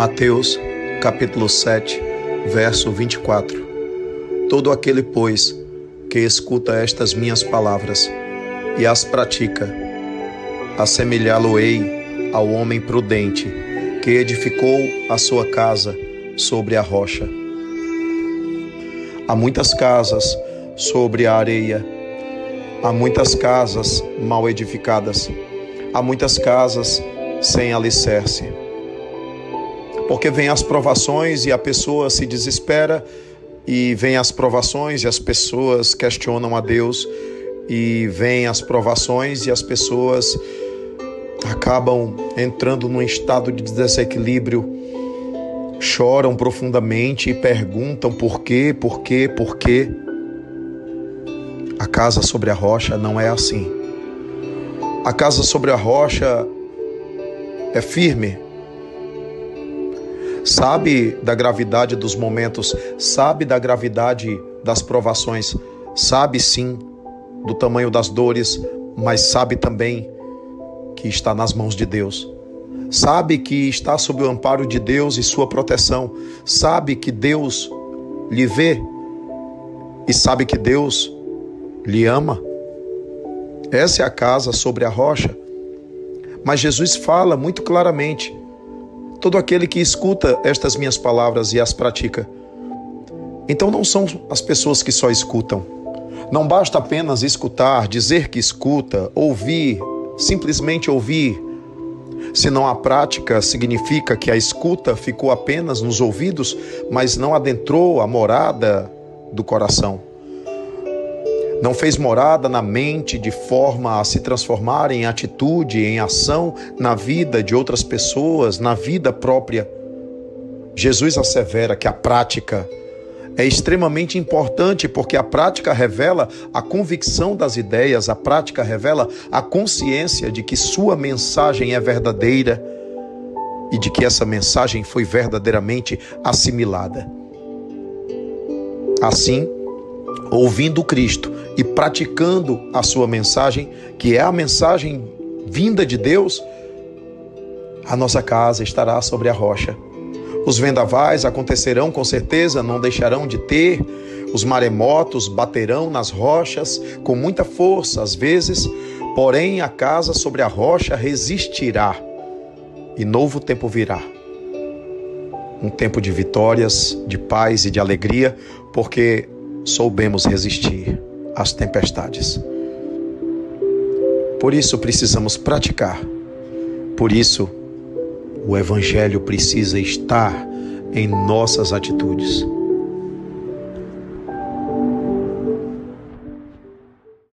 Mateus, capítulo 7, verso 24. Todo aquele, pois, que escuta estas minhas palavras e as pratica, assemelhá-lo-ei ao homem prudente que edificou a sua casa sobre a rocha. Há muitas casas sobre a areia, há muitas casas mal edificadas, há muitas casas sem alicerce. Porque vem as provações e a pessoa se desespera, e vem as provações e as pessoas questionam a Deus, e vem as provações e as pessoas acabam entrando num estado de desequilíbrio, choram profundamente e perguntam por quê, por quê, por quê. A casa sobre a rocha não é assim. A casa sobre a rocha é firme. Sabe da gravidade dos momentos, sabe da gravidade das provações, sabe sim do tamanho das dores, mas sabe também que está nas mãos de Deus. Sabe que está sob o amparo de Deus e sua proteção. Sabe que Deus lhe vê e sabe que Deus lhe ama. Essa é a casa sobre a rocha. Mas Jesus fala muito claramente: todo aquele que escuta estas minhas palavras e as pratica. Então não são as pessoas que só escutam. Não basta apenas escutar, dizer que escuta, ouvir, simplesmente ouvir. Senão a prática significa que a escuta ficou apenas nos ouvidos, mas não adentrou a morada do coração não fez morada na mente de forma a se transformar em atitude, em ação na vida de outras pessoas, na vida própria. Jesus assevera que a prática é extremamente importante porque a prática revela a convicção das ideias, a prática revela a consciência de que sua mensagem é verdadeira e de que essa mensagem foi verdadeiramente assimilada. Assim, ouvindo Cristo e praticando a sua mensagem, que é a mensagem vinda de Deus, a nossa casa estará sobre a rocha. Os vendavais acontecerão com certeza, não deixarão de ter. Os maremotos baterão nas rochas com muita força, às vezes, porém a casa sobre a rocha resistirá e novo tempo virá. Um tempo de vitórias, de paz e de alegria, porque soubemos resistir às tempestades. Por isso precisamos praticar. Por isso o Evangelho precisa estar em nossas atitudes.